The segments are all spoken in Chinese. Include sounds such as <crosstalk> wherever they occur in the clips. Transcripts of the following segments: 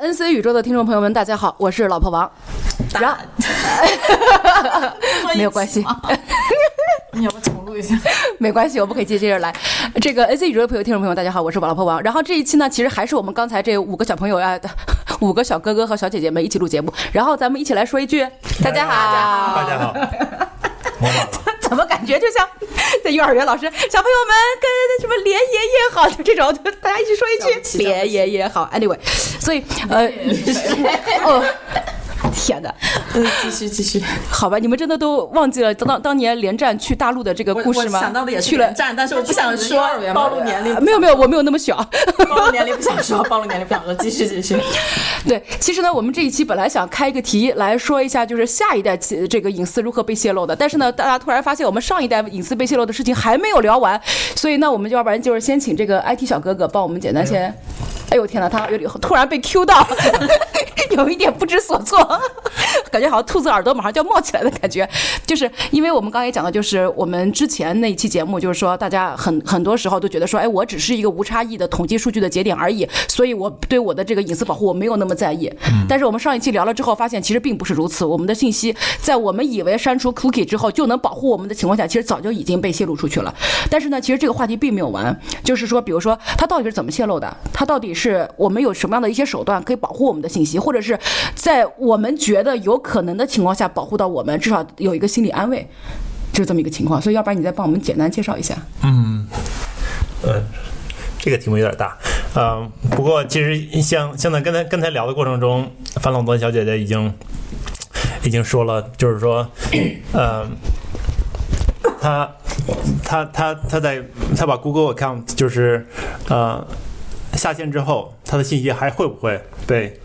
N C 宇宙的听众朋友们，大家好，我是老婆王。然后 <laughs> 没有关系，<laughs> 你要不重录一下？<laughs> 没关系，我们可以接接着来。这个 N C 宇宙的朋友、听众朋友，大家好，我是老婆王。然后这一期呢，其实还是我们刚才这五个小朋友啊，五个小哥哥和小姐姐们一起录节目。然后咱们一起来说一句：大家好，大家好，怎么感觉就像在幼儿园老师，小朋友们跟什么连爷爷好，就这种，就大家一起说一句连爷爷好。Anyway，所以呃，<laughs> 哦。天哪！<laughs> 嗯，继续继续。好吧，你们真的都忘记了当当年连战去大陆的这个故事吗？想到的也去了连战，但是我不想说暴露年龄。没有没有，我没有那么小。<laughs> 暴露年龄不想说，暴露年龄 <laughs> 不想说。继续继续。对，其实呢，我们这一期本来想开一个题来说一下，就是下一代这个隐私如何被泄露的。但是呢，大家突然发现我们上一代隐私被泄露的事情还没有聊完，所以那我们就要不然就是先请这个 IT 小哥哥帮我们简单先。哎呦天哪，他有点突然被 Q 到，有一点不知所措，<laughs> 感觉好像兔子耳朵马上就要冒起来的感觉。就是因为我们刚才也讲的，就是我们之前那一期节目，就是说大家很很多时候都觉得说，哎，我只是一个无差异的统计数据的节点而已，所以我对我的这个隐私保护我没有那么在意。但是我们上一期聊了之后，发现其实并不是如此。我们的信息在我们以为删除 cookie 之后就能保护我们的情况下，其实早就已经被泄露出去了。但是呢，其实这个话题并没有完，就是说，比如说它到底是怎么泄露的？它到底是我们有什么样的一些手段可以保护我们的信息，或者是在我们觉得有可能的情况下保护到我们，至少有一个心理安慰，就是这么一个情况。所以，要不然你再帮我们简单介绍一下？嗯，呃，这个题目有点大，嗯，不过其实像像在刚才刚才聊的过程中，樊冷端小姐姐已经已经说了，就是说，呃，他他他他在他把 Google account 就是呃。下线之后，他的信息还会不会被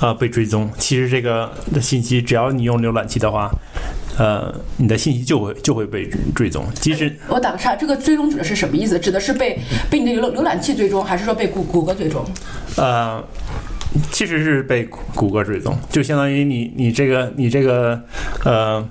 啊被追踪？其实这个的信息，只要你用浏览器的话，呃，你的信息就会就会被追踪。其实我打个岔，这个追踪指的是什么意思？指的是被被你的浏浏览器追踪，还是说被谷谷歌追踪？呃，其实是被谷歌追踪，就相当于你你这个你这个呃，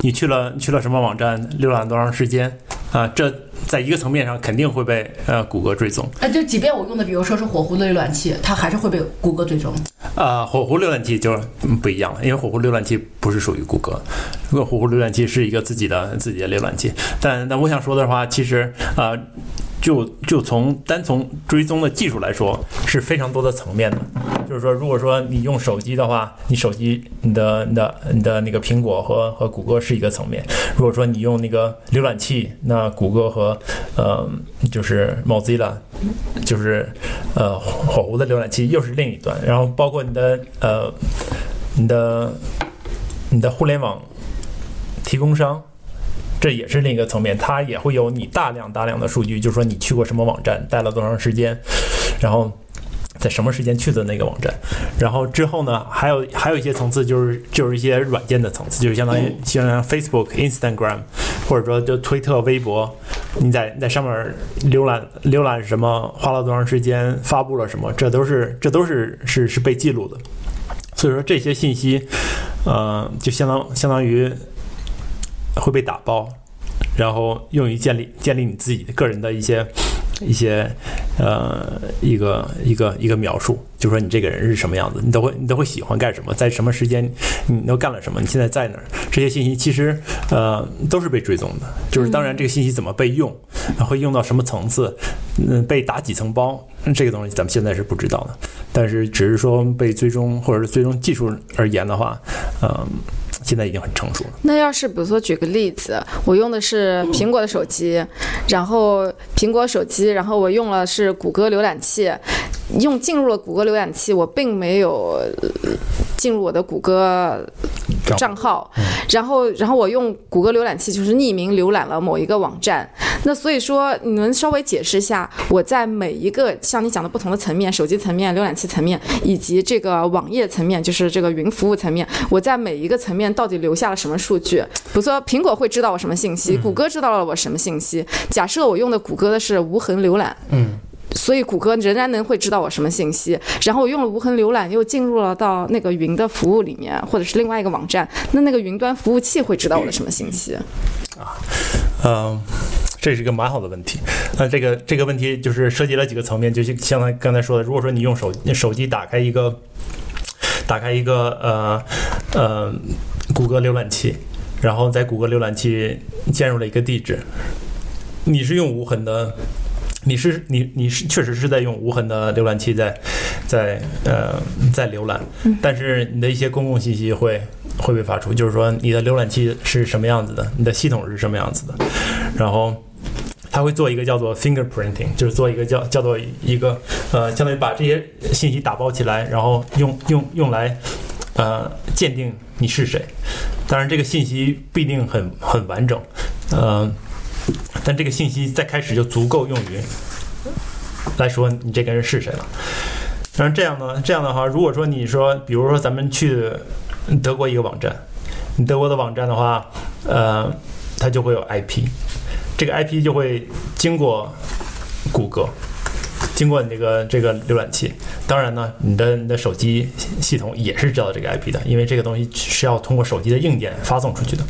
你去了去了什么网站，浏览多长时间啊？这。在一个层面上肯定会被呃谷歌追踪，哎，就即便我用的比如说是火狐的浏览器，它还是会被谷歌追踪。啊，火狐浏览器就不一样了，因为火狐浏览器不是属于谷歌，如果火狐浏览器是一个自己的自己的浏览器。但但我想说的话，其实啊。就就从单从追踪的技术来说，是非常多的层面的。就是说，如果说你用手机的话，你手机你的你的你的那个苹果和和谷歌是一个层面；如果说你用那个浏览器，那谷歌和呃就是 Mozilla，就是呃火狐的浏览器又是另一端。然后包括你的呃你的你的互联网提供商。这也是另一个层面，它也会有你大量大量的数据，就是说你去过什么网站，待了多长时间，然后在什么时间去的那个网站，然后之后呢，还有还有一些层次，就是就是一些软件的层次，就是相当于像 Facebook、Instagram，或者说就推特、微博，你在在上面浏览浏览什么，花了多长时间，发布了什么，这都是这都是是是被记录的。所以说这些信息，呃，就相当相当于。会被打包，然后用于建立建立你自己的个人的一些一些呃一个一个一个描述，就说你这个人是什么样子，你都会你都会喜欢干什么，在什么时间你都干了什么，你现在在哪儿？这些信息其实呃都是被追踪的，就是当然这个信息怎么被用，会用到什么层次，嗯，被打几层包，这个东西咱们现在是不知道的，但是只是说被追踪或者是追踪技术而言的话，嗯。现在已经很成熟了。那要是比如说举个例子，我用的是苹果的手机，然后苹果手机，然后我用了是谷歌浏览器，用进入了谷歌浏览器，我并没有进入我的谷歌账号，然后然后我用谷歌浏览器就是匿名浏览了某一个网站。那所以说，你能稍微解释一下，我在每一个像你讲的不同的层面，手机层面、浏览器层面，以及这个网页层面，就是这个云服务层面，我在每一个层面到底留下了什么数据？<laughs> 比如说，苹果会知道我什么信息，谷歌知道了我什么信息。假设我用的谷歌的是无痕浏览，嗯，所以谷歌仍然能会知道我什么信息。然后我用了无痕浏览，又进入了到那个云的服务里面，或者是另外一个网站，那那个云端服务器会知道我的什么信息？啊，嗯。这是一个蛮好的问题。那这个这个问题就是涉及了几个层面，就是像他刚才说的，如果说你用手手机打开一个打开一个呃呃谷歌浏览器，然后在谷歌浏览器建入了一个地址，你是用无痕的。你是你你是确实是在用无痕的浏览器在在呃在浏览，但是你的一些公共信息会会被发出，就是说你的浏览器是什么样子的，你的系统是什么样子的，然后它会做一个叫做 fingerprinting，就是做一个叫叫做一个呃相当于把这些信息打包起来，然后用用用来呃鉴定你是谁。当然这个信息不一定很很完整，嗯。但这个信息在开始就足够用于来说你这个人是谁了。但是这样呢，这样的话，如果说你说，比如说咱们去德国一个网站，你德国的网站的话，呃，它就会有 IP，这个 IP 就会经过谷歌，经过你这个这个浏览器。当然呢，你的你的手机系统也是知道这个 IP 的，因为这个东西是要通过手机的硬件发送出去的。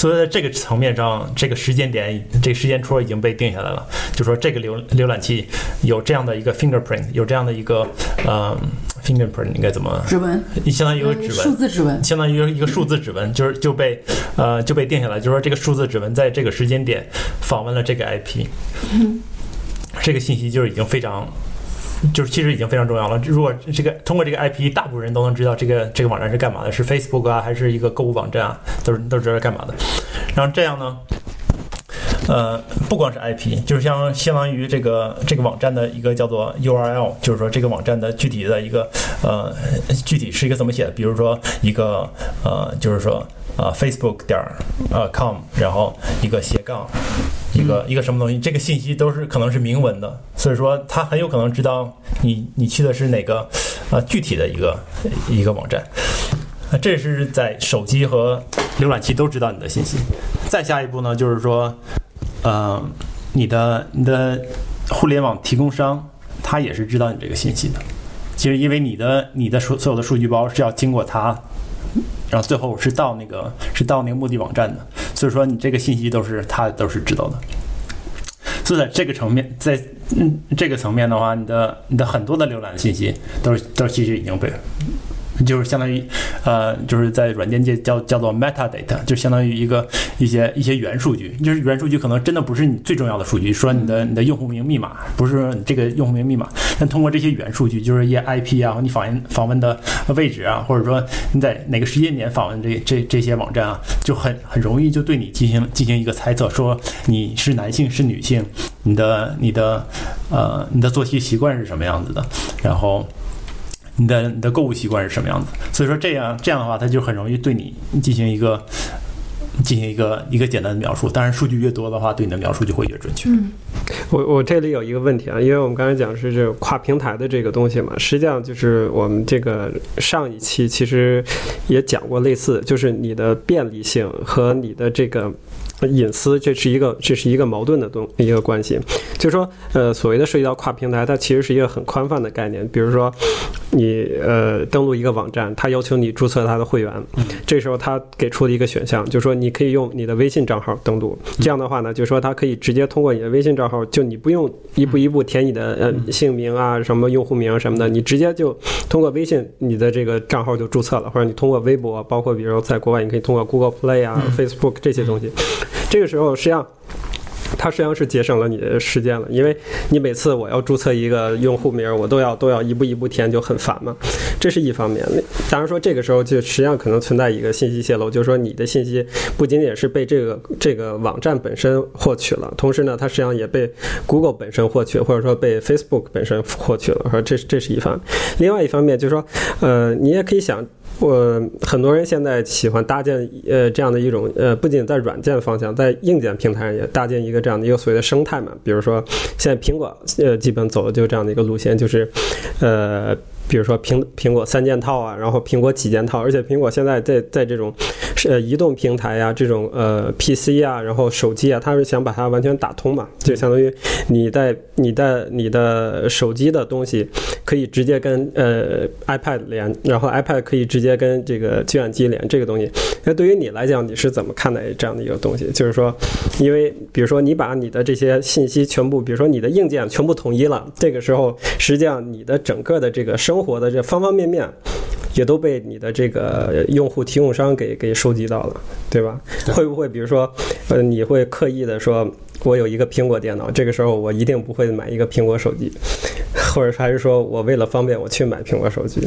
所以在这个层面上，这个时间点，这个时间戳已经被定下来了。就说这个浏浏览器有这样的一个 fingerprint，有这样的一个呃 fingerprint 应该怎么？指纹，相当于一个指纹，数字指纹，相当于一个数字指纹，就是就被呃就被定下来。就是说这个数字指纹在这个时间点访问了这个 IP，这个信息就是已经非常。就是其实已经非常重要了。如果这个通过这个 IP，大部分人都能知道这个这个网站是干嘛的，是 Facebook 啊，还是一个购物网站啊，都是都知道干嘛的。然后这样呢，呃，不光是 IP，就是像相当于这个这个网站的一个叫做 URL，就是说这个网站的具体的一个呃具体是一个怎么写的？比如说一个呃，就是说呃 Facebook 点儿呃 com，然后一个斜杠。一个一个什么东西，这个信息都是可能是明文的，所以说他很有可能知道你你去的是哪个呃具体的一个一个网站，这是在手机和浏览器都知道你的信息。再下一步呢，就是说，呃，你的你的互联网提供商他也是知道你这个信息的。其实因为你的你的所所有的数据包是要经过他。然后最后是到那个是到那个目的网站的，所以说你这个信息都是他都是知道的。所以在这个层面，在嗯这个层面的话，你的你的很多的浏览信息都是都其实已经被。就是相当于，呃，就是在软件界叫叫做 metadata，就相当于一个一些一些元数据。就是元数据可能真的不是你最重要的数据，说你的你的用户名密码不是你这个用户名密码，但通过这些元数据，就是一些 IP 啊，你访问访问的位置啊，或者说你在哪个时间点访问这这这些网站啊，就很很容易就对你进行进行一个猜测，说你是男性是女性，你的你的呃你的作息习惯是什么样子的，然后。你的你的购物习惯是什么样子？所以说这样这样的话，它就很容易对你进行一个进行一个一个简单的描述。当然，数据越多的话，对你的描述就会越准确。嗯，我我这里有一个问题啊，因为我们刚才讲是这个跨平台的这个东西嘛，实际上就是我们这个上一期其实也讲过类似，就是你的便利性和你的这个。隐私，这是一个这是一个矛盾的东一个关系，就是说，呃，所谓的涉及到跨平台，它其实是一个很宽泛的概念。比如说，你呃登录一个网站，它要求你注册它的会员，这时候它给出了一个选项，就是说你可以用你的微信账号登录。这样的话呢，就是说它可以直接通过你的微信账号，就你不用一步一步填你的呃姓名啊、什么用户名什么的，你直接就通过微信你的这个账号就注册了，或者你通过微博，包括比如在国外，你可以通过 Google Play 啊、Facebook 这些东西。这个时候，实际上，它实际上是节省了你的时间了，因为你每次我要注册一个用户名，我都要都要一步一步填，就很烦嘛。这是一方面。当然说，这个时候就实际上可能存在一个信息泄露，就是说你的信息不仅仅是被这个这个网站本身获取了，同时呢，它实际上也被 Google 本身获取，或者说被 Facebook 本身获取了。说这这是一方面。另外一方面就是说，呃，你也可以想。我很多人现在喜欢搭建呃这样的一种呃，不仅在软件方向，在硬件平台上也搭建一个这样的一个所谓的生态嘛。比如说，现在苹果呃基本走的就是这样的一个路线，就是呃，比如说苹苹果三件套啊，然后苹果几件套，而且苹果现在在在这种呃移动平台呀、这种呃 PC 啊，然后手机啊，它是想把它完全打通嘛，就相当于你在你的你的手机的东西可以直接跟呃 iPad 连，然后 iPad 可以直接跟这个计算机连这个东西。那对于你来讲，你是怎么看待这样的一个东西？就是说，因为比如说你把你的这些信息全部，比如说你的硬件全部统一了，这个时候实际上你的整个的这个生活的这方方面面。也都被你的这个用户提供商给给收集到了，对吧？会不会比如说，呃，你会刻意的说，我有一个苹果电脑，这个时候我一定不会买一个苹果手机，或者还是说我为了方便我去买苹果手机？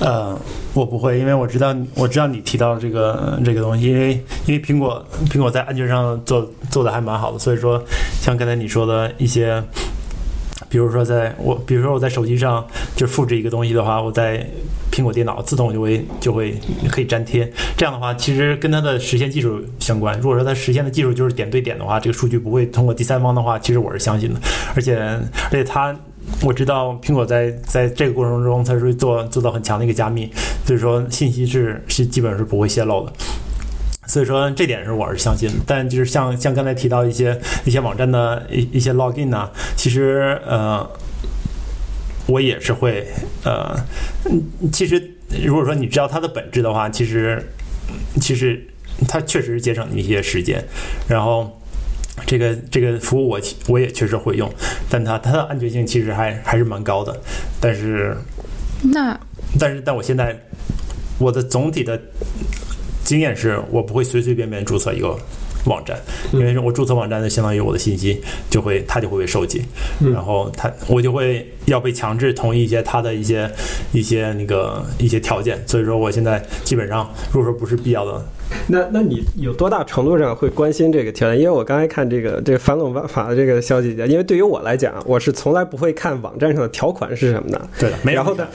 呃，我不会，因为我知道我知道你提到这个这个东西，因为因为苹果苹果在安全上做做的还蛮好的，所以说像刚才你说的一些。比如说，在我，比如说我在手机上就复制一个东西的话，我在苹果电脑自动就会就会可以粘贴。这样的话，其实跟它的实现技术相关。如果说它实现的技术就是点对点的话，这个数据不会通过第三方的话，其实我是相信的。而且而且它，我知道苹果在在这个过程中，它是做做到很强的一个加密，所以说信息是是基本上是不会泄露的。所以说这点是我是相信的，但就是像像刚才提到一些一些网站的一一些 login 呢，其实呃，我也是会呃，其实如果说你知道它的本质的话，其实其实它确实节省你一些时间，然后这个这个服务我我也确实会用，但它它的安全性其实还还是蛮高的，但是那但是但我现在我的总体的。经验是我不会随随便便注册一个网站，因为我注册网站就相当于我的信息就会它就会被收集，然后它我就会要被强制同意一些它的一些一些那个一些条件，所以说我现在基本上如果说不是必要的。那那你有多大程度上会关心这个条件？因为我刚才看这个这个反垄断法的这个消息，因为对于我来讲，我是从来不会看网站上的条款是什么的。对的，然后呢，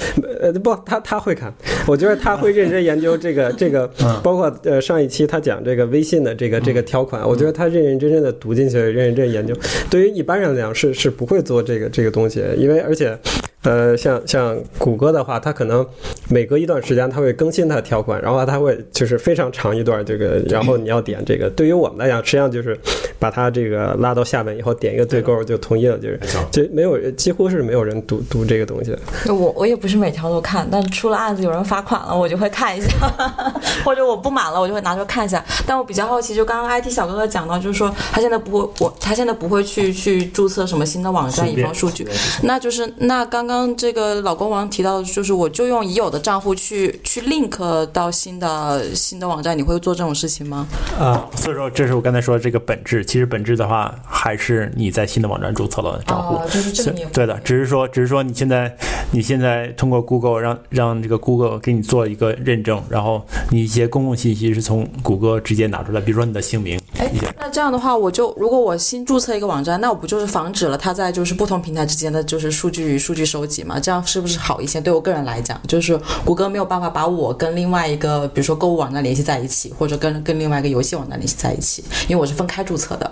呃不，他他会看，我觉得他会认真研究这个这个，包括呃上一期他讲这个微信的这个这个条款，我觉得他认认真真的读进去，认认真研究。对于一般人来讲，是是不会做这个这个东西，因为而且。呃，像像谷歌的话，它可能每隔一段时间它会更新它的条款，然后它会就是非常长一段这个，然后你要点这个。对于我们来讲，实际上就是把它这个拉到下面以后，点一个对勾就同意了，就是就没有几乎是没有人读读这个东西。我我也不是每条都看，但出了案子有人罚款了，我就会看一下，<laughs> 或者我不满了，我就会拿出来看一下。但我比较好奇，就刚刚 IT 小哥哥讲到，就是说他现在不会，我他现在不会去去注册什么新的网站以防数据，那就是那刚刚。刚这个老公王提到的就是，我就用已有的账户去去 link 到新的新的网站，你会做这种事情吗？啊，所以说这是我刚才说的这个本质。其实本质的话，还是你在新的网站注册了账户，就是这个对的。只是说，只是说你现在你现在通过 Google 让让这个 Google 给你做一个认证，然后你一些公共信息是从谷歌直接拿出来，比如说你的姓名。哎，那这样的话，我就如果我新注册一个网站，那我不就是防止了它在就是不同平台之间的就是数据与数据收。收集嘛，这样是不是好一些？对我个人来讲，就是谷歌没有办法把我跟另外一个，比如说购物网站联系在一起，或者跟跟另外一个游戏网站联系在一起，因为我是分开注册的。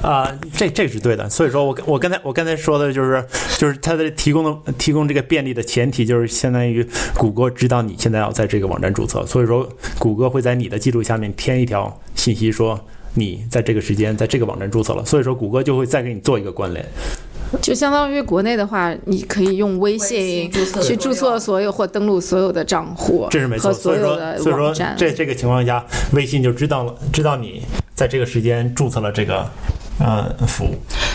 啊，这这是对的。所以说我我刚才我刚才说的就是，就是它的提供的提供这个便利的前提，就是相当于谷歌知道你现在要在这个网站注册，所以说谷歌会在你的记录下面添一条信息，说你在这个时间在这个网站注册了，所以说谷歌就会再给你做一个关联。<laughs> 就相当于国内的话，你可以用微信去注册所有或登录所有的账户，这是没错。所有的网站，这这个情况下，微信就知道了，知道你在这个时间注册了这个。呃，服务。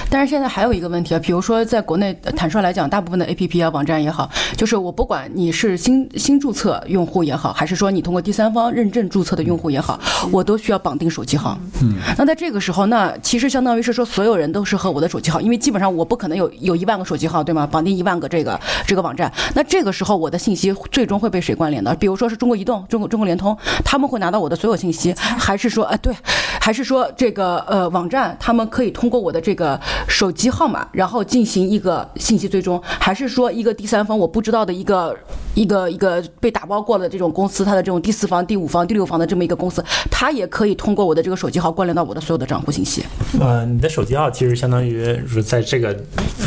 但是现在还有一个问题啊，比如说在国内，坦率来讲，大部分的 APP 啊、网站也好，就是我不管你是新新注册用户也好，还是说你通过第三方认证注册的用户也好，我都需要绑定手机号。嗯。那在这个时候，那其实相当于是说，所有人都是和我的手机号，因为基本上我不可能有有一万个手机号，对吗？绑定一万个这个这个网站，那这个时候我的信息最终会被谁关联的？比如说是中国移动、中国中国联通，他们会拿到我的所有信息，还是说，呃，对，还是说这个呃网站他们？可以通过我的这个手机号码，然后进行一个信息追踪，还是说一个第三方我不知道的一个一个一个被打包过的这种公司，它的这种第四方、第五方、第六方的这么一个公司，它也可以通过我的这个手机号关联到我的所有的账户信息。呃，你的手机号其实相当于是在这个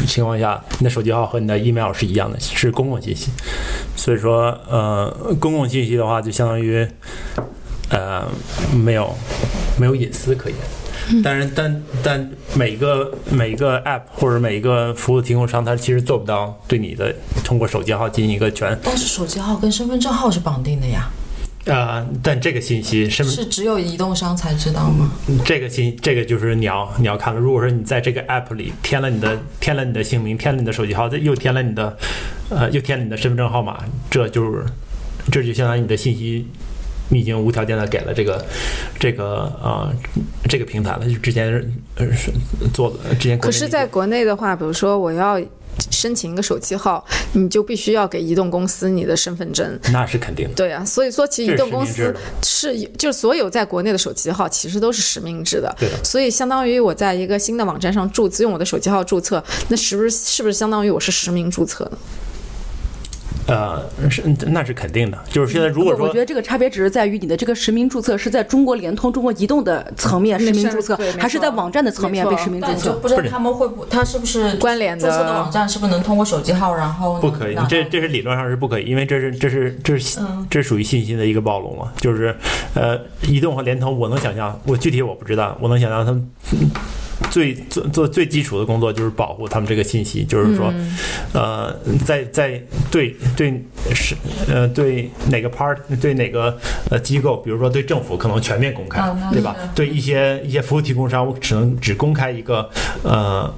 情况下，你的手机号和你的 email 是一样的，是公共信息。所以说，呃，公共信息的话，就相当于。呃没有没有隐私可言。<laughs> 但是，但但每个每个 app 或者每一个服务提供商，他其实做不到对你的通过手机号进行一个全但是手机号跟身份证号是绑定的呀，啊、但这个信息身份是只有移动商才知道吗？这个信这个就是你要你要看了。如果说你在这个 app 里填了你的填了你的姓名，填了你的手机号，再又填了你的呃又填了你的身份证号码，这就是这就相当于你的信息。你已经无条件的给了这个，这个呃，这个平台了，就之前呃是做的之前。可是，在国内的话，比如说我要申请一个手机号，你就必须要给移动公司你的身份证。那是肯定的，对啊，所以说其实移动公司是就是所有在国内的手机号其实都是实名制的，对的所以相当于我在一个新的网站上注册，用我的手机号注册，那是不是是不是相当于我是实名注册呢？呃，是那是肯定的。就是现在如果说我我觉得这个差别只是在于你的这个实名注册是在中国联通、中国移动的层面实名注册还是在网站的层面被实名注册？就不知道他们会不，他是不是关联的注册的网站是不是能通过手机号，然后不可以这这是理论上是不可以，因为这是这是这是嗯这属于信息的一个暴露嘛。就是呃，移动和联通，我能想象，我具体我不知道，我能想象他们。最做做最基础的工作就是保护他们这个信息，就是说，呃，在在对对是呃对哪个 part 对哪个呃机构，比如说对政府可能全面公开，对吧？对一些一些服务提供商，我只能只公开一个呃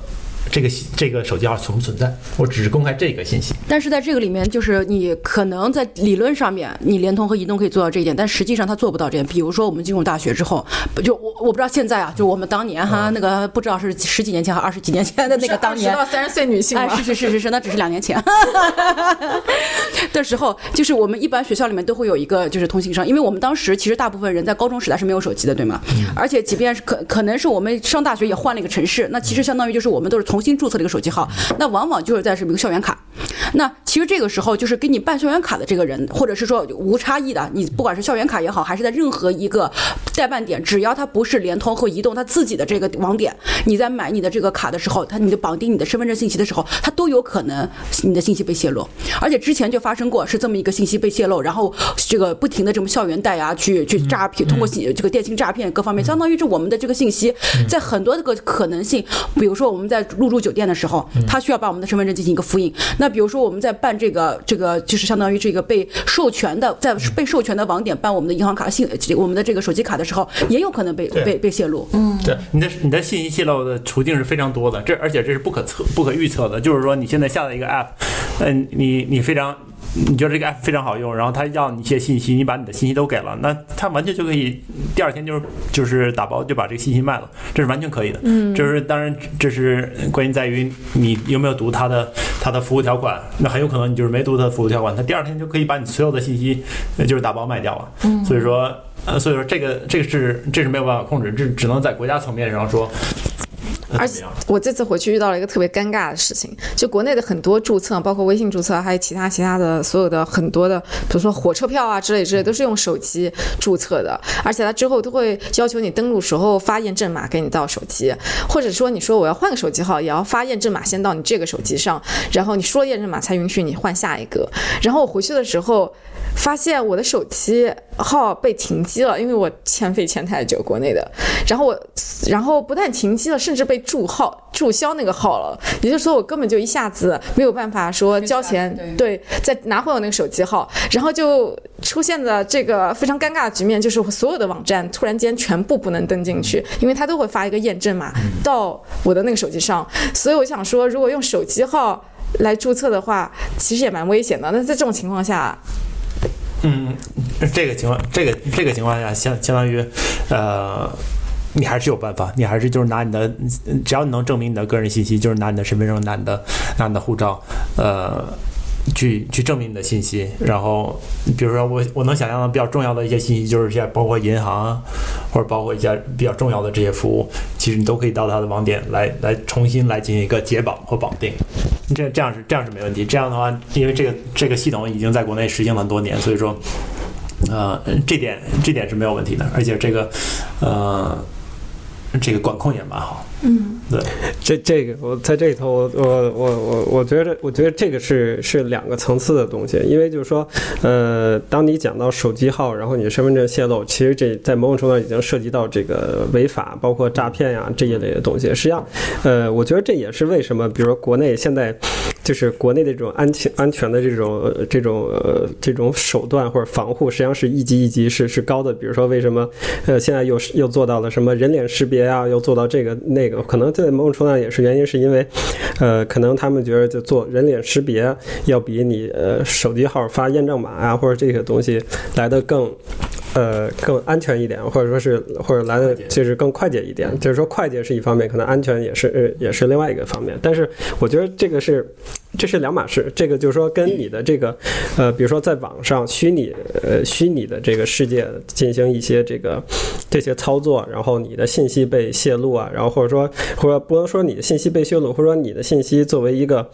这个这个手机号存不存在，我只是公开这个信息。但是在这个里面，就是你可能在理论上面，你联通和移动可以做到这一点，但实际上它做不到这点。比如说我们进入大学之后，就我我不知道现在啊，就我们当年哈，那个不知道是十几年前还是二十几年前的那个当年到三十岁女性哎，是是是是是，那只是两年前 <laughs> 的时候，就是我们一般学校里面都会有一个就是通信商，因为我们当时其实大部分人在高中时代是没有手机的，对吗？而且即便是可可能是我们上大学也换了一个城市，那其实相当于就是我们都是重新注册了一个手机号，那往往就是在什么一个校园卡。那其实这个时候就是给你办校园卡的这个人，或者是说无差异的，你不管是校园卡也好，还是在任何一个代办点，只要它不是联通或移动它自己的这个网点，你在买你的这个卡的时候，它你的绑定你的身份证信息的时候，它都有可能你的信息被泄露。而且之前就发生过是这么一个信息被泄露，然后这个不停的这么校园贷啊，去去诈骗，通过信这个电信诈骗各方面，相当于是我们的这个信息在很多这个可能性，比如说我们在入住酒店的时候，他需要把我们的身份证进行一个复印。那比如说我们在办这个这个就是相当于这个被授权的，在被授权的网点办我们的银行卡信我们的这个手机卡的时候，也有可能被被被泄露。嗯，对，你的你的信息泄露的途径是非常多的，这而且这是不可测、不可预测的。就是说，你现在下载一个 app，嗯，你你非常。你觉得这个 app 非常好用，然后他要你一些信息，你把你的信息都给了，那他完全就可以第二天就是就是打包就把这个信息卖了，这是完全可以的。嗯，就是当然这是关键在于你有没有读他的他的服务条款，那很有可能你就是没读他的服务条款，他第二天就可以把你所有的信息呃就是打包卖掉了。嗯，所以说呃，所以说这个这个是这是没有办法控制，这只能在国家层面上说。呃而且我这次回去遇到了一个特别尴尬的事情，就国内的很多注册，包括微信注册，还有其他其他的所有的很多的，比如说火车票啊之类之类，都是用手机注册的，而且它之后都会要求你登录时候发验证码给你到手机，或者说你说我要换个手机号，也要发验证码先到你这个手机上，然后你输了验证码才允许你换下一个。然后我回去的时候。发现我的手机号被停机了，因为我欠费欠太久，国内的。然后我，然后不但停机了，甚至被注号注销那个号了。也就是说，我根本就一下子没有办法说交钱，对，再拿回我那个手机号。然后就出现了这个非常尴尬的局面，就是所有的网站突然间全部不能登进去，因为它都会发一个验证码到我的那个手机上。所以我想说，如果用手机号来注册的话，其实也蛮危险的。那在这种情况下，嗯，这个情况，这个这个情况下，相相当于，呃，你还是有办法，你还是就是拿你的，只要你能证明你的个人信息，就是拿你的身份证、拿你的拿你的护照，呃。去去证明你的信息，然后比如说我我能想象的比较重要的一些信息，就是一些包括银行啊，或者包括一些比较重要的这些服务，其实你都可以到它的网点来来重新来进行一个解绑或绑定。这这样是这样是没问题。这样的话，因为这个这个系统已经在国内实行了很多年，所以说，呃，这点这点是没有问题的，而且这个呃，这个管控也蛮好。嗯，对，这这个我在这里头，我我我我我觉得，我觉得这个是是两个层次的东西，因为就是说，呃，当你讲到手机号，然后你身份证泄露，其实这在某种程度上已经涉及到这个违法，包括诈骗呀这一类的东西。实际上，呃，我觉得这也是为什么，比如说国内现在就是国内的这种安全安全的这种这种呃这种手段或者防护，实际上是一级一级是是高的。比如说为什么呃现在又又做到了什么人脸识别啊，又做到这个那个，可能在某种程度上也是原因，是因为呃可能他们觉得就做人脸识别要比你呃手机号发验证码啊或者这些东西来的更。呃，更安全一点，或者说是，或者来的就是更快捷一点。就是说，快捷是一方面，可能安全也是，呃，也是另外一个方面。但是，我觉得这个是，这是两码事。这个就是说，跟你的这个，呃，比如说在网上虚拟，呃，虚拟的这个世界进行一些这个这些操作，然后你的信息被泄露啊，然后或者说，或者不能说你的信息被泄露，或者说你的信息作为一个。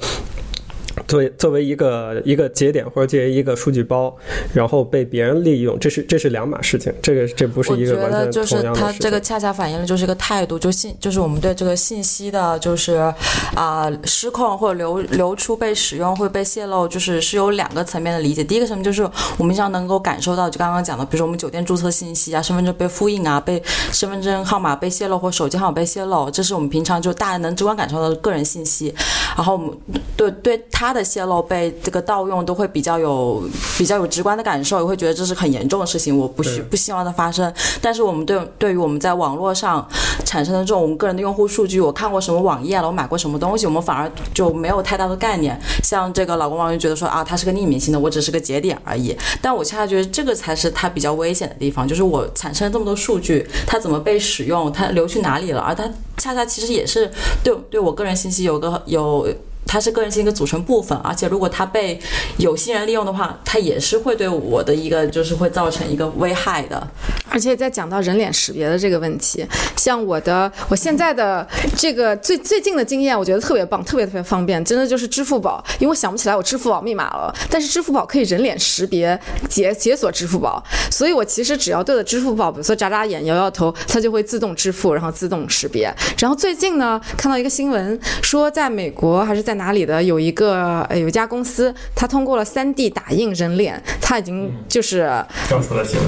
作为作为一个一个节点或者作为一个数据包，然后被别人利用，这是这是两码事情，这个这不是一个完全的事情。它这个恰恰反映了就是一个态度，就信就是我们对这个信息的，就是啊、失控或者流流出被使用会被泄露，就是是有两个层面的理解。第一个层面就是我们经常能够感受到，就刚刚讲的，比如说我们酒店注册信息啊、身份证被复印啊、被身份证号码被泄露或手机号码被泄露，这是我们平常就大家能直观感受到的个人信息。然后我们对对它的泄露被这个盗用都会比较有比较有直观的感受，也会觉得这是很严重的事情，我不希对不希望它发生。但是我们对对于我们在网络上产生的这种我们个人的用户数据，我看过什么网页了，我买过什么东西，我们反而就没有太大的概念。像这个老公网友觉得说啊，它是个匿名性的，我只是个节点而已。但我恰恰觉得这个才是它比较危险的地方，就是我产生了这么多数据，它怎么被使用，它流去哪里了，而它恰恰其实也是对对我个人信息有个有。它是个人信息一个组成部分，而且如果它被有心人利用的话，它也是会对我的一个就是会造成一个危害的。而且在讲到人脸识别的这个问题，像我的我现在的这个最最近的经验，我觉得特别棒，特别特别方便，真的就是支付宝，因为我想不起来我支付宝密码了，但是支付宝可以人脸识别解解锁支付宝，所以我其实只要对着支付宝，比如说眨眨眼、摇摇头，它就会自动支付，然后自动识别。然后最近呢，看到一个新闻说，在美国还是在哪里的有一个呃有一家公司，它通过了 3D 打印人脸，它已经就是。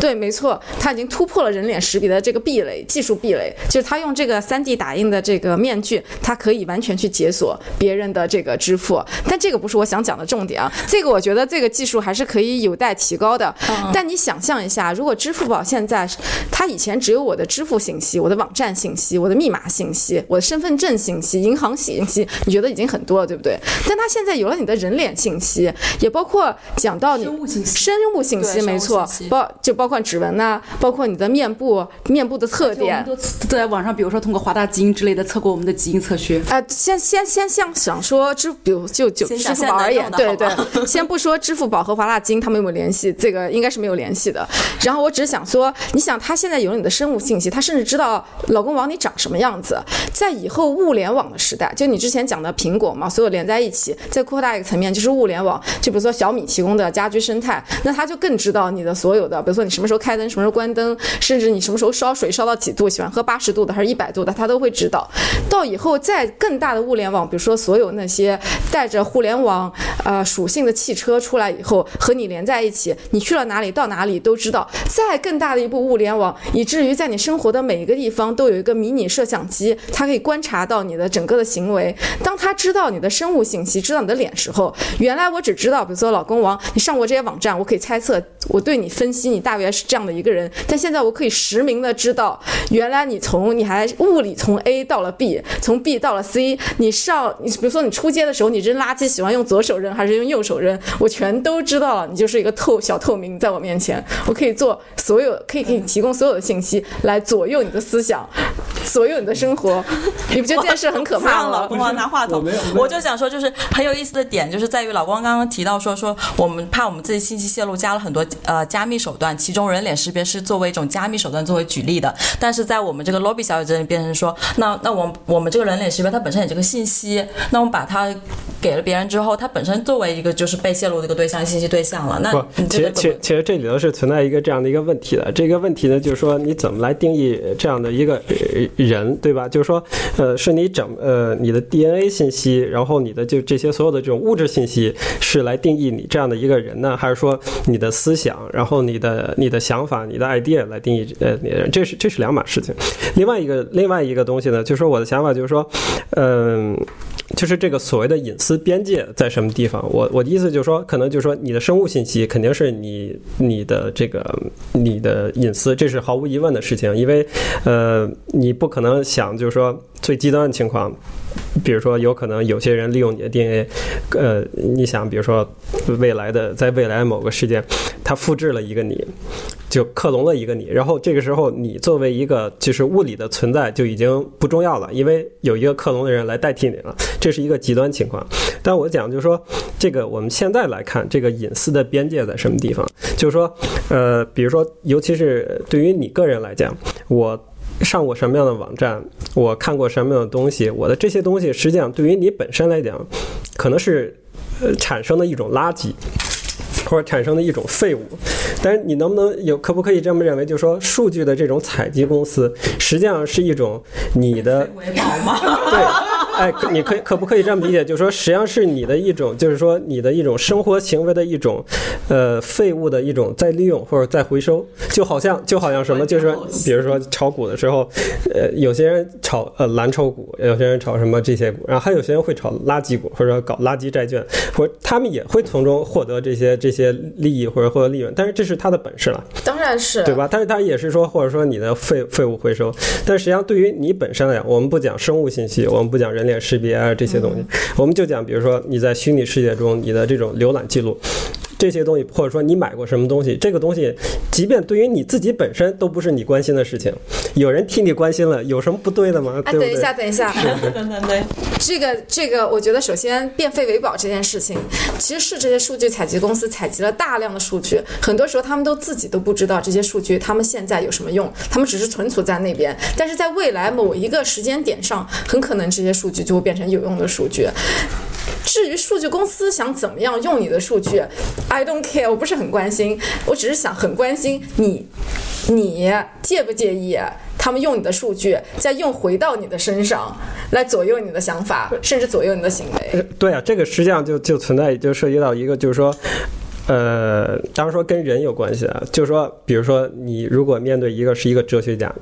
对，没错，它已经突破了人脸识别的这个壁垒，技术壁垒，就是它用这个 3D 打印的这个面具，它可以完全去解锁别人的这个支付。但这个不是我想讲的重点啊，这个我觉得这个技术还是可以有待提高的。但你想象一下，如果支付宝现在，它以前只有我的支付信息、我的网站信息、我的密码信息、我的身份证信息、银行信息，你觉得已经很多了，对不对？但他现在有了你的人脸信息，也包括讲到你生物信息生物信息，没错包就包括指纹呐、包括你的面部面部的特点。都在网上，比如说通过华大基因之类的测过我们的基因测序。啊、先先先像想说支，比如就就支付宝而言，对对，<laughs> 先不说支付宝和华大基因他们有没有联系，这个应该是没有联系的。然后我只是想说，你想他现在有了你的生物信息，他甚至知道老公往你长什么样子，在以后物联网的时代，就你之前讲的苹果嘛，所有连在一起，再扩大一个层面就是物联网，就比如说小米提供的家居生态，那它就更知道你的所有的，比如说你什么时候开灯，什么时候关灯，甚至你什么时候烧水烧到几度，喜欢喝八十度的还是一百度的，它都会知道。到以后再更大的物联网，比如说所有那些带着互联网呃属性的汽车出来以后，和你连在一起，你去了哪里到哪里都知道。再更大的一步物联网，以至于在你生活的每一个地方都有一个迷你摄像机，它可以观察到你的整个的行为。当他知道你的生物信息，知道你的脸时候，原来我只知道，比如说老公王，你上过这些网站，我可以猜测，我对你分析，你大约是这样的一个人。但现在我可以实名的知道，原来你从你还物理从 A 到了 B，从 B 到了 C，你上你比如说你出街的时候，你扔垃圾喜欢用左手扔还是用右手扔，我全都知道了。你就是一个透小透明，在我面前，我可以做所有，可以给你提供所有的信息来左右你的思想，左右你的生活。<laughs> 你不觉得这件事很可怕吗老？公啊拿话筒，我就想说，就是很有意思的点，就是在于老公刚刚提到说说我们怕我们自己信息泄露，加了很多呃加密手段，其中人脸识别是作为一种加密手段作为举例的。但是在我们这个 lobby 小姐这里变成说，那那我们我们这个人脸识别它本身也是个信息，那我们把它给了别人之后，它本身作为一个就是被泄露的一个对象、信息对象了。那其实其？实其实这里头是存在一个这样的一个问题的。这个问题呢，就是说你怎么来定义这样的一个呃人，对吧？就是说，呃，是你整呃你的 DNA 信息，然后你的就这些所有的这种物质信息是来定义你这样的一个人呢，还是说你的思想，然后你的你的想法、你的 idea 来定义呃你的人？这是这是两码事情。另外一个另外一个东西呢，就是说我的想法就是说，嗯、就是这个所谓的隐私边界在什么地方？我我的意思就是说，可能就是说你的生物信息肯定是你你的这个你的隐私，这是毫无疑问的事情，因为呃，你不可能想就是说最极端的情况。比如说，有可能有些人利用你的 DNA，呃，你想，比如说未来的在未来某个事件，他复制了一个你，就克隆了一个你，然后这个时候你作为一个就是物理的存在就已经不重要了，因为有一个克隆的人来代替你了，这是一个极端情况。但我讲就是说，这个我们现在来看，这个隐私的边界在什么地方？就是说，呃，比如说，尤其是对于你个人来讲，我。上过什么样的网站，我看过什么样的东西，我的这些东西实际上对于你本身来讲，可能是呃产生的一种垃圾，或者产生的一种废物。但是你能不能有可不可以这么认为，就是说数据的这种采集公司，实际上是一种你的？对，哎，可你可以可不可以这么理解？就是说，实际上是你的一种，就是说你的一种生活行为的一种，呃，废物的一种再利用或者再回收，就好像就好像什么，就是说，比如说炒股的时候，呃，有些人炒呃蓝筹股，有些人炒什么这些股，然后还有些人会炒垃圾股或者搞垃圾债券，或者他们也会从中获得这些这些利益或者获得利润，但是这是他的本事了。当然是对吧？但是他也是说，或者说你的废废物回收，但实际上对于你本身来讲，我们不讲生物信息，我们不讲人脸识别啊这些东西，我们就讲，比如说你在虚拟世界中你的这种浏览记录。这些东西，或者说你买过什么东西，这个东西，即便对于你自己本身都不是你关心的事情，有人替你关心了，有什么不对的吗？等一下，等一下，<laughs> 对对对，这个这个，我觉得首先变废为宝这件事情，其实是这些数据采集公司采集了大量的数据，很多时候他们都自己都不知道这些数据他们现在有什么用，他们只是存储在那边，但是在未来某一个时间点上，很可能这些数据就会变成有用的数据。至于数据公司想怎么样用你的数据，I don't care，我不是很关心，我只是想很关心你，你介不介意他们用你的数据再用回到你的身上，来左右你的想法，甚至左右你的行为？对啊，这个实际上就就存在，就涉及到一个，就是说，呃，当然说跟人有关系啊，就是说，比如说你如果面对一个是一个哲学家，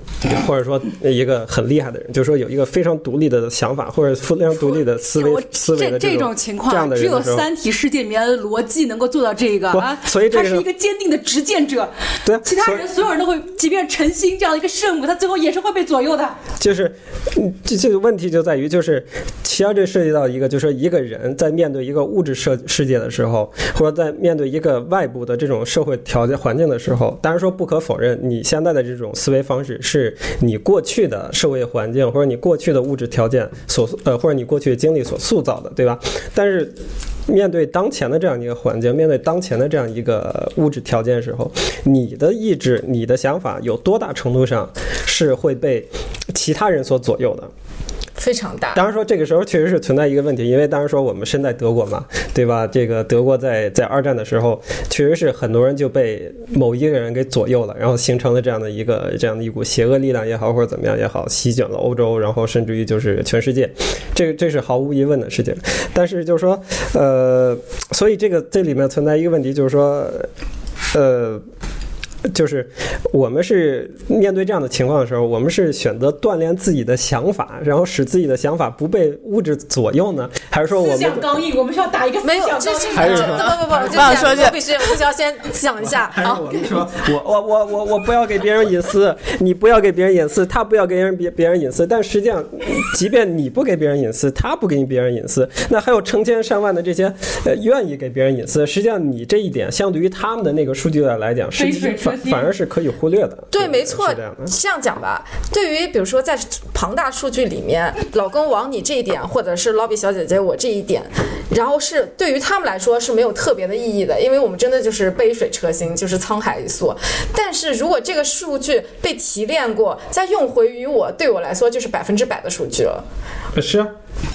或者说一个很厉害的人，就是说有一个非常独立的想法，或者非常独立的思维 <laughs> 思维这这种种情况，只有《三体》世界里面的逻辑能够做到这个 <laughs> 啊，所以他是一个坚定的执剑者，对啊，其他人所有人都会，即便陈星这样的一个圣母，他最后也是会被左右的。就是，嗯这这个问题就在于，就是其实这涉及到一个，就是说一个人在面对一个物质世世界的时候，或者在面对一个外部的这种社会条件环境的时候，当然说不可否认，你现在的这种思维方式是你过去的社会环境或者你过去的物质条件所呃或者你过去的经历所塑造的，对吧？但是。面对当前的这样一个环境，面对当前的这样一个物质条件的时候，你的意志、你的想法有多大程度上是会被其他人所左右的？非常大。当然说这个时候确实是存在一个问题，因为当然说我们身在德国嘛，对吧？这个德国在在二战的时候，确实是很多人就被某一个人给左右了，然后形成了这样的一个这样的一股邪恶力量也好，或者怎么样也好，席卷了欧洲，然后甚至于就是全世界，这这是毫无疑问的事情。但是就是说，呃，所以这个这里面存在一个问题，就是说，呃。就是我们是面对这样的情况的时候，我们是选择锻炼自己的想法，然后使自己的想法不被物质左右呢，还是说我思们想刚硬，我们是要打一个思没有，想刚硬。这是说不不不，这我想说这这必须必须要先想一下还是啊。我们说，我我我我我不要给别人隐私，你不要给别人隐私，他不要给人别别人隐私。但实际上，即便你不给别人隐私，他不给你别人隐私，那还有成千上万的这些呃愿意给别人隐私。实际上，你这一点相对于他们的那个数据来讲，实际杯水车薪反反而是可以忽略的。对，没错是这样的。，这样讲吧，对于比如说在庞大数据里面，老公王你这一点，或者是 lobby 小姐姐我这一点，然后是对于他们来说是没有特别的意义的，因为我们真的就是杯水车薪，就是沧海一粟。但是如果这个数据被提炼过，再用回于我，对我来说就是百分之百的数据了。是啊，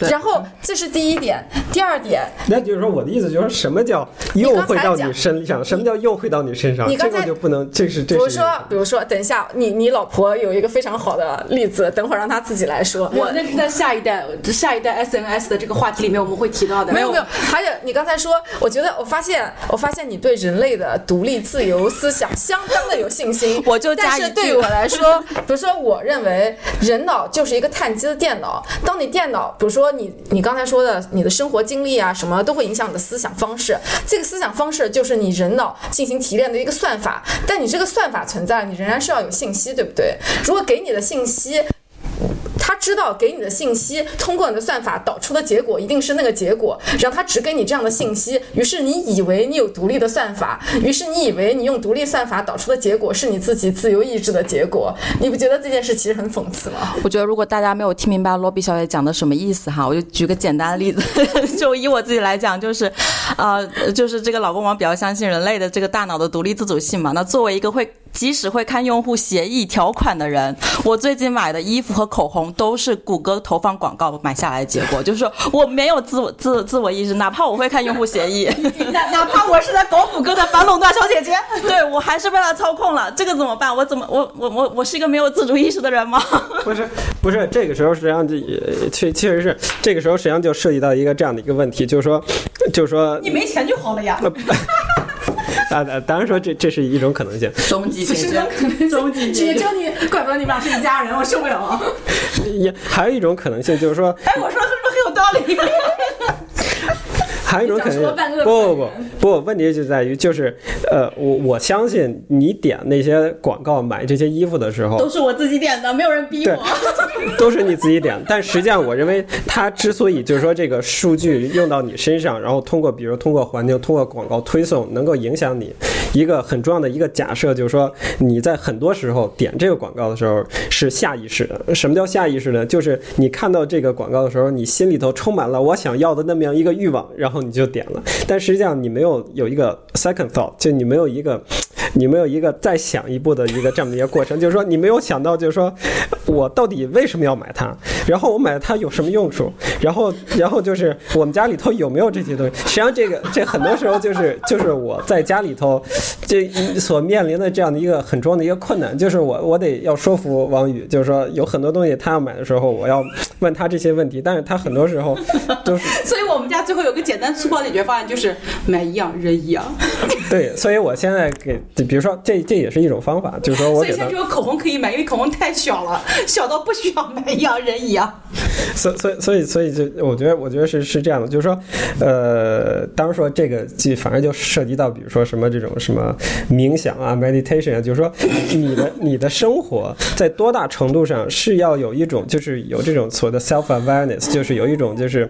然后这是第一点，第二点，那就是说，我的意思就是说什么叫又会到你身上？什么叫又会到你身上？你刚才这个就不能，这是这是。比如说，比如说，等一下，你你老婆有一个非常好的例子，等会儿让她自己来说。我那是在下一代下一代 SNS 的这个话题里面我们会提到的。没有没有，还有你刚才说，我觉得我发现我发现你对人类的独立自由思想相当的有信心。我就但是对于我来说，<laughs> 比如说，我认为人脑就是一个碳基的电脑。当你电脑，比如说你你刚才说的，你的生活经历啊什么都会影响你的思想方式。这个思想方式就是你人脑进行提炼的一个算法。但你这个算法存在，你仍然是要有信息，对不对？如果给你的信息。他知道给你的信息，通过你的算法导出的结果一定是那个结果，然后他只给你这样的信息，于是你以为你有独立的算法，于是你以为你用独立算法导出的结果是你自己自由意志的结果，你不觉得这件事其实很讽刺吗？我觉得如果大家没有听明白罗比小姐讲的什么意思哈，我就举个简单的例子，就以我自己来讲，就是，呃，就是这个老公王比较相信人类的这个大脑的独立自主性嘛。那作为一个会即使会看用户协议条款的人，<laughs> 我最近买的衣服和口红都是谷歌投放广告买下来的结果，<laughs> 就是说我没有自我自自我意识，哪怕我会看用户协议，<laughs> 哪哪怕我是在搞谷歌的反垄断小姐姐，对我还是被他操控了，这个怎么办？我怎么我我我我是一个没有自主意识的人吗？不是不是，这个时候实际上就呃确确实是这个时候实际上就涉及到一个这样的一个问题，就是说就是说你没钱就好了呀。啊，啊当然说这这是一种可能性，终极解决，<laughs> 终极只解决。就你，怪不得你们俩是一家人，我受不了啊！<laughs> 也还有一种可能性就是说，哎，我说的是不是很有道理？还有一种可能不不不不，问题就在于就是，呃，我我相信你点那些广告买这些衣服的时候，都是我自己点的，没有人逼对我。<laughs> 都是你自己点。但实际上，我认为它之所以就是说这个数据用到你身上，然后通过比如通过环境、通过广告推送，能够影响你，一个很重要的一个假设就是说，你在很多时候点这个广告的时候是下意识的。什么叫下意识呢？就是你看到这个广告的时候，你心里头充满了我想要的那么样一个欲望，然后你就点了。但实际上你没有有一个 second thought，就你没有一个。你没有一个再想一步的一个这么一个过程，就是说你没有想到，就是说我到底为什么要买它，然后我买它有什么用处，然后然后就是我们家里头有没有这些东西。实际上，这个这很多时候就是就是我在家里头这所面临的这样的一个很重要的一个困难，就是我我得要说服王宇，就是说有很多东西他要买的时候，我要问他这些问题，但是他很多时候都是 <laughs> 所以我们家最后有个简单粗暴的解决方案，就是买一样扔一样。对，所以我现在给，比如说这这也是一种方法，就是说我 <laughs> 给他所以现在只，有口红可以买，因为口红太小了，<laughs> 小到不需要买一样扔一样。所所以所以所以就我觉得我觉得是是这样的，就是说，呃，当然说这个就反正就涉及到比如说什么这种什么冥想啊、meditation 啊，就是说你的你的生活在多大程度上是要有一种就是有这种所谓的 self awareness，就是有一种就是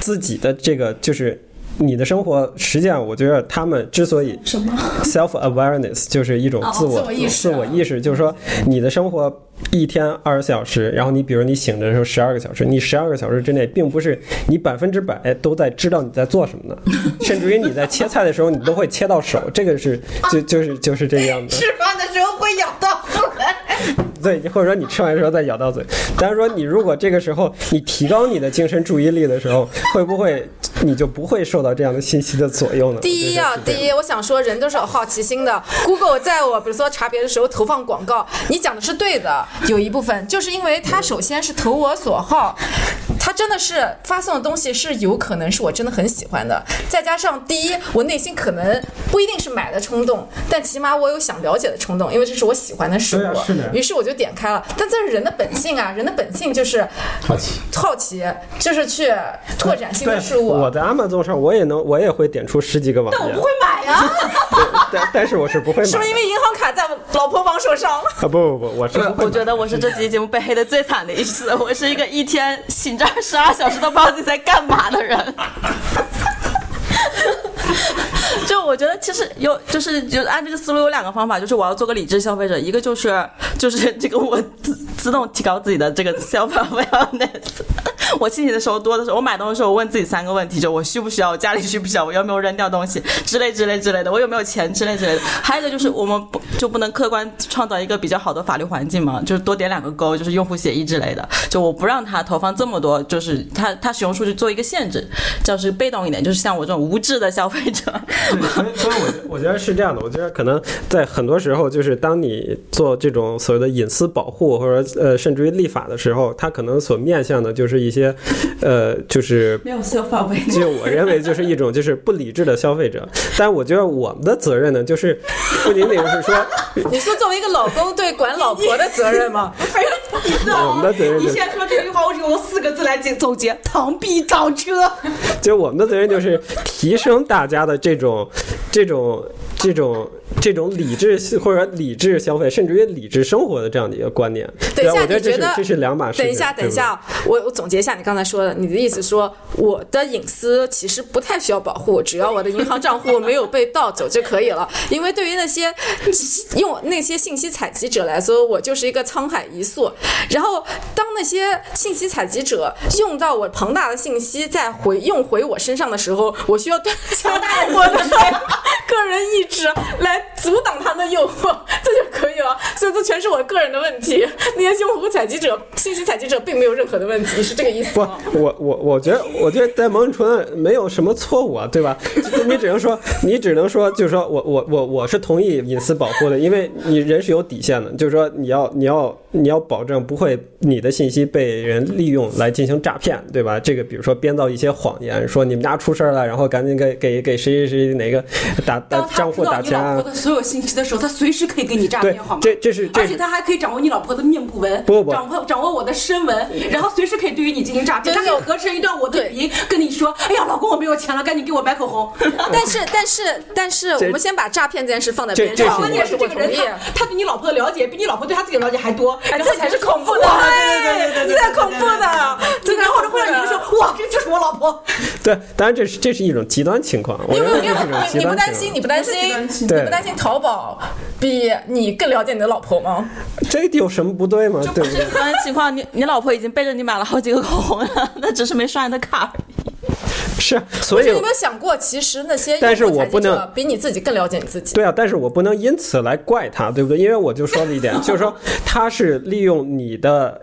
自己的这个就是。你的生活，实际上，我觉得他们之所以什么？self awareness 就是一种哦自我、自我意识自我意识，就是说你的生活一天二十四小时，然后你比如你醒的时候十二个小时，你十二个小时之内，并不是你百分之百都在知道你在做什么呢，<laughs> 甚至于你在切菜的时候，你都会切到手，这个是就就是就是这个样子。<laughs> 吃饭的时候会咬到嘴。对，<laughs> 或者说你吃完的时候再咬到嘴。但是说你如果这个时候你提高你的精神注意力的时候，会不会你就不会受到这样的信息的左右呢？第一啊，第一，我想说，人都是有好奇心的。Google 在我比如说查别的时候投放广告，你讲的是对的，有一部分就是因为它首先是投我所好，它真的是发送的东西是有可能是我真的很喜欢的，再加上第一，我内心可能不一定是买的冲动，但起码我有想了解的冲动，因为这是我喜欢的事物啊是，于是我就点开了。但这是人的本性啊，人的本性就是好奇。好奇，就是去拓展新的事物。我在 Amazon 上我也能我也会点出十几个网页但我不，会买呀、<laughs> 但但是我是不会买。是不是因为银行卡在老婆王手上？啊不不不，我是不 <laughs> 我觉得我是这期节目被黑的最惨的一次，我是一个一天醒着十二小时都不知道自己在干嘛的人。<laughs> 就我觉得其实有，就是就按这个思路有两个方法，就是我要做个理智消费者，一个就是就是这个我自自动提高自己的这个 self awareness，我清醒 <laughs> 的时候多的时候，我买东西的时候，我问自己三个问题：就我需不需要，我家里需不需要，我有没有扔掉东西之类之类之类的，我有没有钱之类之类的。还有一个就是我们不就不能客观创造一个比较好的法律环境嘛？就是多点两个勾，就是用户协议之类的。就我不让他投放这么多，就是他他使用数据做一个限制，就是被动一点，就是像我这种无知的消费者。对，所以所以我觉我觉得是这样的，我觉得可能在很多时候，就是当你做这种所谓的隐私保护，或者呃甚至于立法的时候，它可能所面向的就是一些，呃，就是没有色范围就我认为就是一种就是不理智的消费者。<laughs> 但我觉得我们的责任呢，就是不仅仅是说你说作为一个老公对管老婆的责任吗？<laughs> <laughs> 你知道我们的责任你就是现在说这句话，我只用四个字来总结：螳臂挡车。就我们的责任就是提升大家的这种、这种、这种、这种理智或者理智消费，甚至于理智生活的这样的一个观念。等一下，对啊我觉得这是这是两码事。等一下，等一下，我我总结一下你刚才说的，你的意思说我的隐私其实不太需要保护，只要我的银行账户没有被盗走就可以了。<laughs> 因为对于那些用那些信息采集者来说，我就是一个沧海一粟。然后当那些信息采集者用到我庞大的信息再回用回我身上的时候，我需要对强大我的个人意志来阻挡他的诱惑，这就可以了。<laughs> 所以这全是我个人的问题。那些用户采集者、信息采集者并没有任何的问题，是这个意思不吗？，我我我觉得，我觉得在某种程度没有什么错误啊，对吧？你只能说，你只能说，就是说我我我我是同意隐私保护的，因为你人是有底线的，就是说你要你要你要保证不会你的信息被人利用来进行诈骗，对吧？这个比如说编造一些谎言，说你们家出事儿了，然后赶紧给给给谁谁谁哪个打打账户打钱啊所有信息的时候，他随时可以给你诈骗，好吗？这这是这而且他还可以掌握你老婆的面部纹，不不掌握掌握我的身纹，然后随时可以对于你进行诈骗。他可以合成一段我的语音跟你说：“哎呀，老公，我没有钱了，赶紧给我买口红。<laughs> ”但是，但是，但是，我们先把诈骗这件事放在边上。关键是。这个人他他对你老婆的了解比你老婆对他自己的了解还多，哎，然后这才是恐怖的，对对对对对这才恐怖的，这才然或者你就说：“哇，这就是我老婆。对，当然这是这是一种极端情况，你你不端情况担心，你不担心，你不担心淘宝比你更了解你的老婆吗？这有什么不对吗？对不对？一般情况，你你老婆已经背着你买了好几个口红了，那只是没刷你的卡而已。是，所以你有没有想过，其实那些但是我不能比你自己更了解你自己？对啊，但是我不能因此来怪他，对不对？因为我就说了一点，<laughs> 就是说他是利用你的。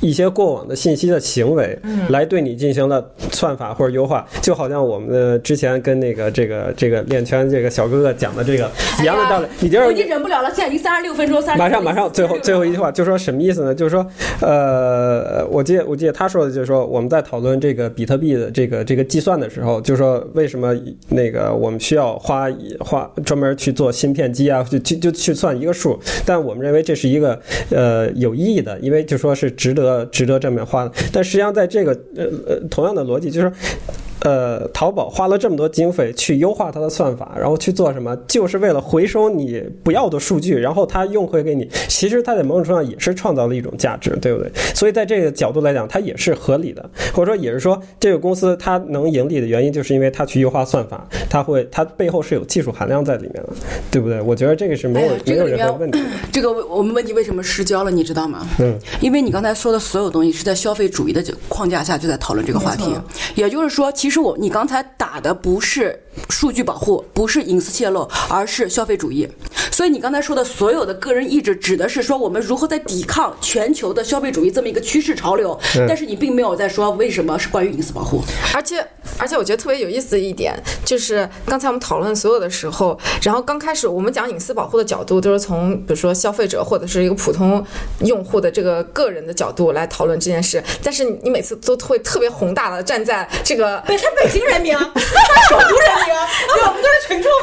一些过往的信息的行为，来对你进行了算法或者优化，就好像我们的之前跟那个这个这个链圈这个小哥哥讲的这个一样的道理。你就”是我已经忍不了了，现在已经三十六分钟，三马上马上最后最后一句话，就说什么意思呢？就是说，呃，我记得我记得他说的就是说，我们在讨论这个比特币的这个这个计算的时候，就是说为什么那个我们需要花花专门去做芯片机啊，就就就去算一个数，但我们认为这是一个呃有意义的，因为就说是值得值得这么花的。但实际上在这个呃呃同样的逻辑就是。呃，淘宝花了这么多经费去优化它的算法，然后去做什么，就是为了回收你不要的数据，然后它用回给你。其实它在某种程度上也是创造了一种价值，对不对？所以在这个角度来讲，它也是合理的，或者说也是说这个公司它能盈利的原因，就是因为它去优化算法，它会它背后是有技术含量在里面的，对不对？我觉得这个是没有、没有任何问题。<clears throat> 这个我们问题为什么失焦了，你知道吗？嗯，因为你刚才说的所有东西是在消费主义的框架下就在讨论这个话题，也就是说，其实我你刚才打的不是数据保护，不是隐私泄露，而是消费主义。所以你刚才说的所有的个人意志，指的是说我们如何在抵抗全球的消费主义这么一个趋势潮流，但是你并没有在说为什么是关于隐私保护。而且而且我觉得特别有意思的一点，就是刚才我们讨论所有的时候，然后刚开始我们讲隐私保护的角度，都是从比如说消费者或者是一个普通用户的这个个人的角度来讨论这件事，但是你每次都会特别宏大的站在这个北是北京人民，<laughs>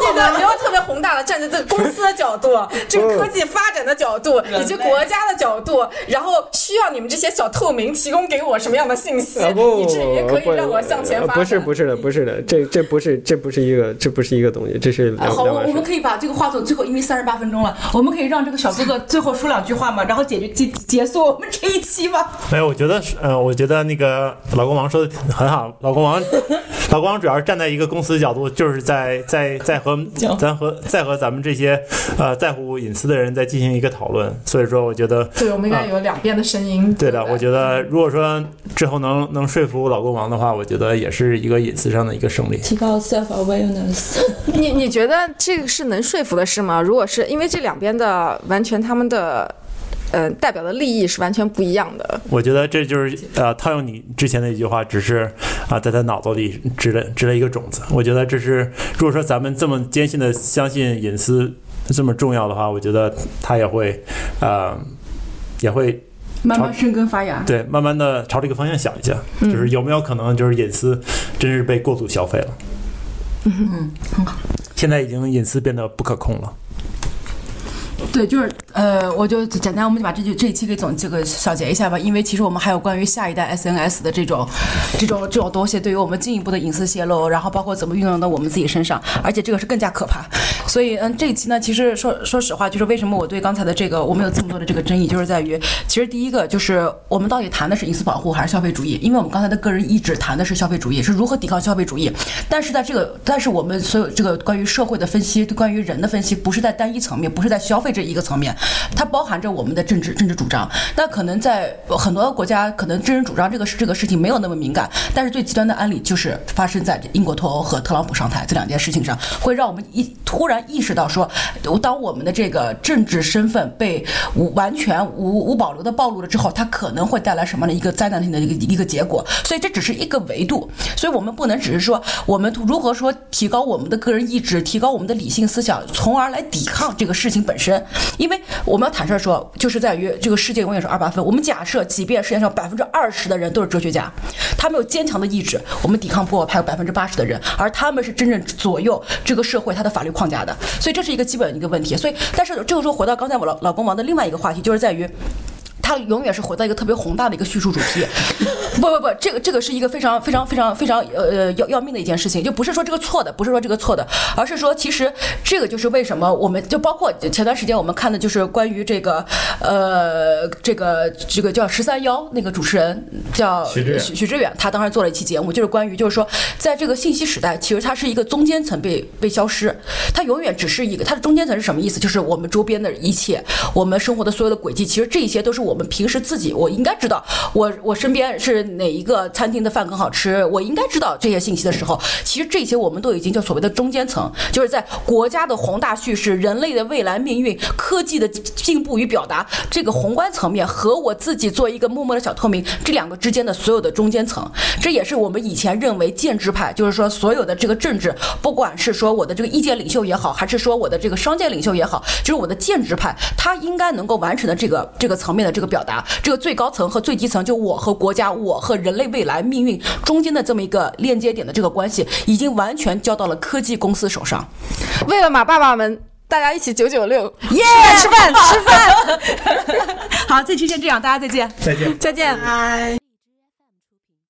是群众，好这个，吗你？要特别宏大的站在这个公司的角度，<laughs> 这个科技发展的角度，以及国家的角度，然后需要你们这些小透明提供给我什么样的信息以至于可以让我向前发展。不是是不是的，不是的，这这不是这不是一个这不是一个东西，这是好，我我们。可以把这个话筒最后，因为三十八分钟了，我们可以让这个小哥哥最后说两句话嘛，然后解决结结束我们这一期吧。没有，我觉得是，呃，我觉得那个老公王说的很好。老公王，<laughs> 老公王主要是站在一个公司的角度，就是在在在和咱和再和咱们这些呃在乎隐私的人再进行一个讨论。所以说，我觉得对，我们应该有两边的声音。对的。我觉得如果说之后能能说服老公王的话，我觉得也是一个隐私上的一个胜利。提高 self awareness。<laughs> 你你觉得这个是能说服的事吗？如果是因为这两边的完全他们的。呃，代表的利益是完全不一样的。我觉得这就是呃，套用你之前的一句话，只是啊、在他脑子里植了植了一个种子。我觉得这是，如果说咱们这么坚信的相信隐私这么重要的话，我觉得他也会呃，也会慢慢生根发芽。对慢慢的朝这个方向想一下，就是有没有可能就是隐私真是被过度消费了？嗯，很好。现在已经隐私变得不可控了。对，就是呃，我就简单，我们就把这句这一期给总这个小结一下吧。因为其实我们还有关于下一代 SNS 的这种这种这种东西，对于我们进一步的隐私泄露，然后包括怎么运用到我们自己身上，而且这个是更加可怕。所以嗯，这一期呢，其实说说实话，就是为什么我对刚才的这个我们有这么多的这个争议，就是在于其实第一个就是我们到底谈的是隐私保护还是消费主义？因为我们刚才的个人意志谈的是消费主义，是如何抵抗消费主义。但是在这个，但是我们所有这个关于社会的分析，关于人的分析，不是在单一层面，不是在消费这一个层面，它包含着我们的政治政治主张。那可能在很多国家，可能政治主张这个事这个事情没有那么敏感，但是最极端的案例就是发生在英国脱欧和特朗普上台这两件事情上，会让我们一突然意识到说，当我们的这个政治身份被无完全无无保留的暴露了之后，它可能会带来什么样的一个灾难性的一个一个结果。所以这只是一个维度，所以我们不能只是说我们如何说提高我们的个人意志，提高我们的理性思想，从而来抵抗这个事情本身。因为我们要坦率说，就是在于这个世界永远是二八分。我们假设，即便世界上百分之二十的人都是哲学家，他们有坚强的意志，我们抵抗不过还有百分之八十的人，而他们是真正左右这个社会它的法律框架的。所以这是一个基本的一个问题。所以，但是这个时候回到刚才我老老公王的另外一个话题，就是在于。它永远是回到一个特别宏大的一个叙述主题，<laughs> 不不不，这个这个是一个非常非常非常非常呃呃要要命的一件事情，就不是说这个错的，不是说这个错的，而是说其实这个就是为什么我们就包括前段时间我们看的就是关于这个呃这个这个叫十三幺那个主持人叫许许许知远，他当时做了一期节目，就是关于就是说在这个信息时代，其实它是一个中间层被被消失，它永远只是一个它的中间层是什么意思？就是我们周边的一切，我们生活的所有的轨迹，其实这些都是我我们平时自己我应该知道，我我身边是哪一个餐厅的饭更好吃，我应该知道这些信息的时候，其实这些我们都已经叫所谓的中间层，就是在国家的宏大叙事、人类的未来命运、科技的进步与表达这个宏观层面和我自己做一个默默的小透明这两个之间的所有的中间层，这也是我们以前认为建制派，就是说所有的这个政治，不管是说我的这个意见领袖也好，还是说我的这个商界领袖也好，就是我的建制派，他应该能够完成的这个这个层面的这个表达，这个最高层和最低层，就我和国家，我和人类未来命运中间的这么一个链接点的这个关系，已经完全交到了科技公司手上。为了马爸爸们，大家一起九九六，耶！吃饭吃饭，<laughs> 好，这期先这样，大家再见。再见。再见。拜。